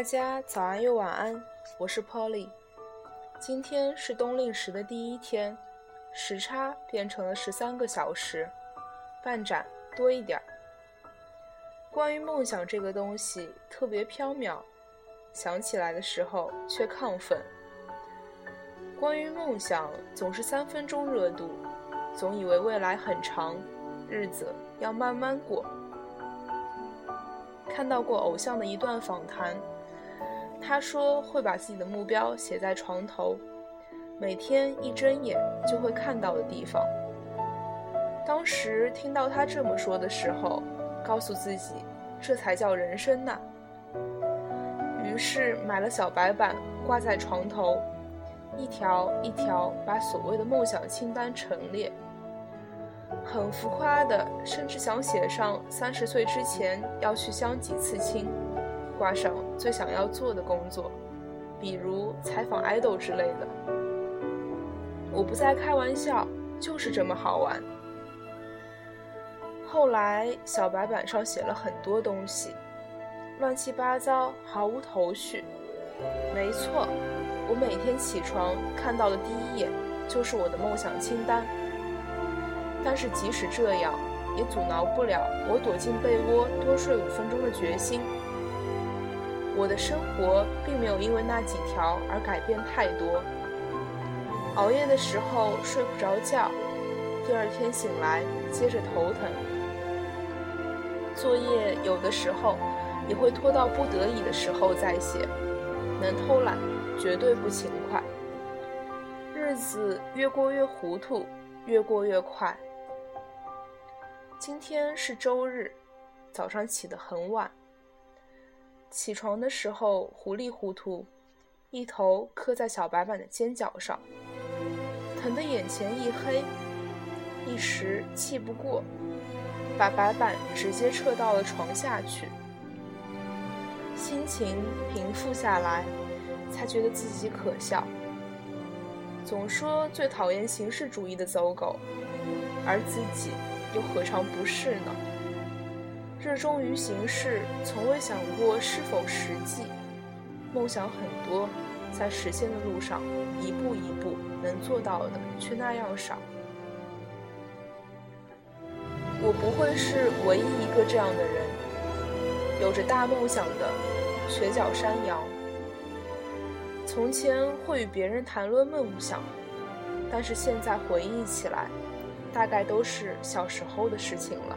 大家早安又晚安，我是 Polly。今天是冬令时的第一天，时差变成了十三个小时，半盏多一点儿。关于梦想这个东西特别缥缈，想起来的时候却亢奋。关于梦想总是三分钟热度，总以为未来很长，日子要慢慢过。看到过偶像的一段访谈，他说会把自己的目标写在床头，每天一睁眼就会看到的地方。当时听到他这么说的时候，告诉自己这才叫人生呐。于是买了小白板挂在床头，一条一条把所谓的梦想清单陈列。很浮夸的，甚至想写上三十岁之前要去相几次亲，挂上最想要做的工作，比如采访 idol 之类的。我不再开玩笑，就是这么好玩。后来小白板上写了很多东西，乱七八糟，毫无头绪。没错，我每天起床看到的第一眼就是我的梦想清单。但是即使这样，也阻挠不了我躲进被窝多睡五分钟的决心。我的生活并没有因为那几条而改变太多。熬夜的时候睡不着觉，第二天醒来接着头疼。作业有的时候也会拖到不得已的时候再写，能偷懒绝对不勤快。日子越过越糊涂，越过越快。今天是周日，早上起得很晚。起床的时候糊里糊涂，一头磕在小白板的尖角上，疼得眼前一黑，一时气不过，把白板直接撤到了床下去。心情平复下来，才觉得自己可笑。总说最讨厌形式主义的走狗，而自己。又何尝不是呢？热衷于形式，从未想过是否实际。梦想很多，在实现的路上，一步一步能做到的却那样少。我不会是唯一一个这样的人，有着大梦想的瘸脚山羊。从前会与别人谈论梦想，但是现在回忆起来。大概都是小时候的事情了。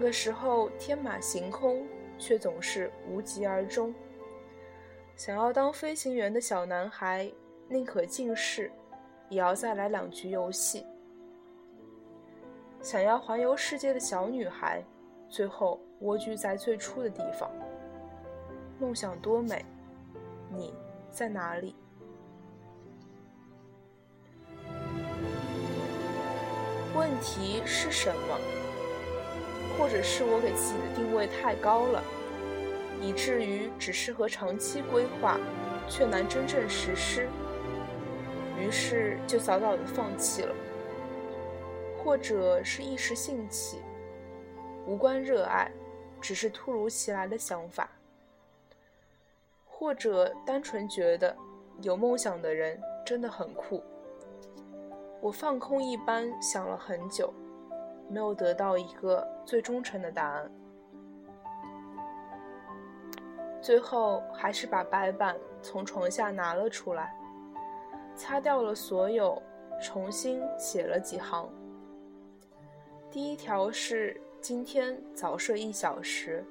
那个时候天马行空，却总是无疾而终。想要当飞行员的小男孩，宁可近视，也要再来两局游戏。想要环游世界的小女孩，最后蜗居在最初的地方。梦想多美，你在哪里？问题是什么？或者是我给自己的定位太高了，以至于只适合长期规划，却难真正实施，于是就早早的放弃了。或者是一时兴起，无关热爱，只是突如其来的想法。或者单纯觉得有梦想的人真的很酷。我放空一般想了很久，没有得到一个最忠诚的答案。最后还是把白板从床下拿了出来，擦掉了所有，重新写了几行。第一条是今天早睡一小时，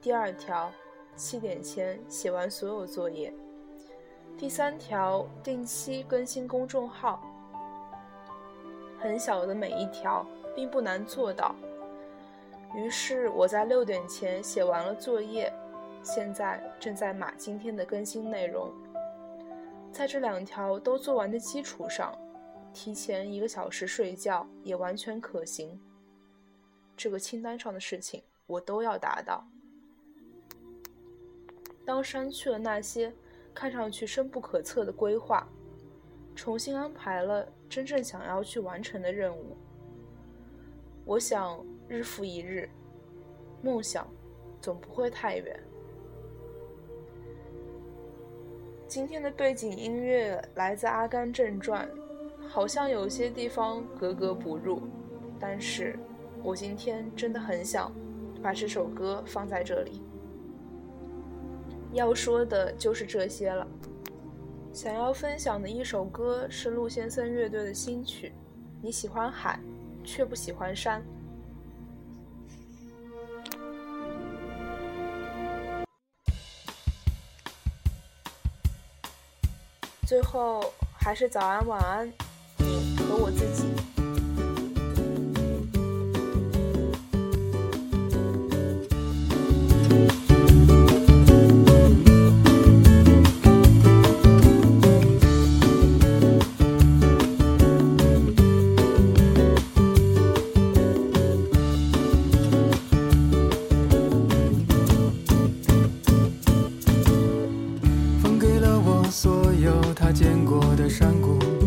第二条七点前写完所有作业，第三条定期更新公众号。很小的每一条，并不难做到。于是我在六点前写完了作业，现在正在码今天的更新内容。在这两条都做完的基础上，提前一个小时睡觉也完全可行。这个清单上的事情我都要达到。当删去了那些看上去深不可测的规划。重新安排了真正想要去完成的任务。我想日复一日，梦想总不会太远。今天的背景音乐来自《阿甘正传》，好像有些地方格格不入，但是我今天真的很想把这首歌放在这里。要说的就是这些了。想要分享的一首歌是陆先生乐队的新曲，《你喜欢海，却不喜欢山》。最后，还是早安晚安，你和我自己。见过的山谷。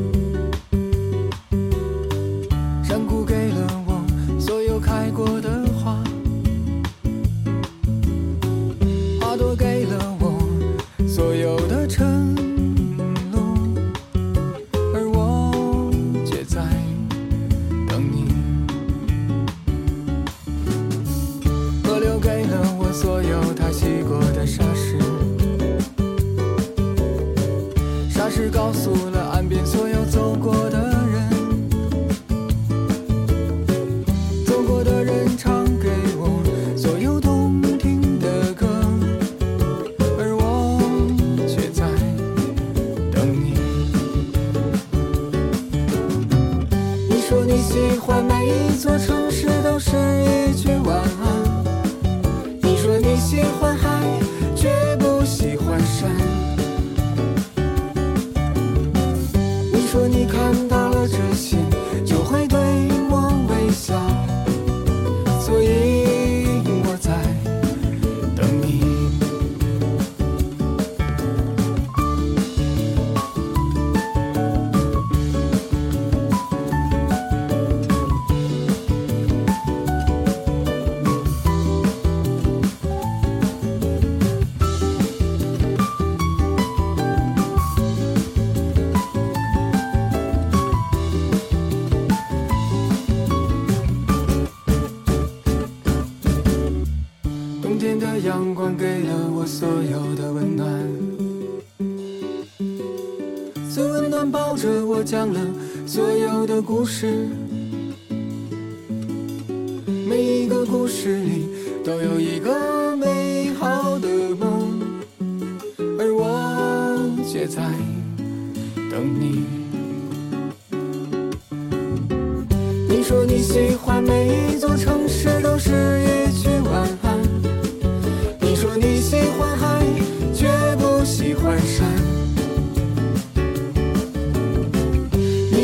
children. 阳光给了我所有的温暖。最温暖抱着我讲了所有的故事每一个故事里都有一个美好的梦而我却在等你。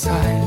side.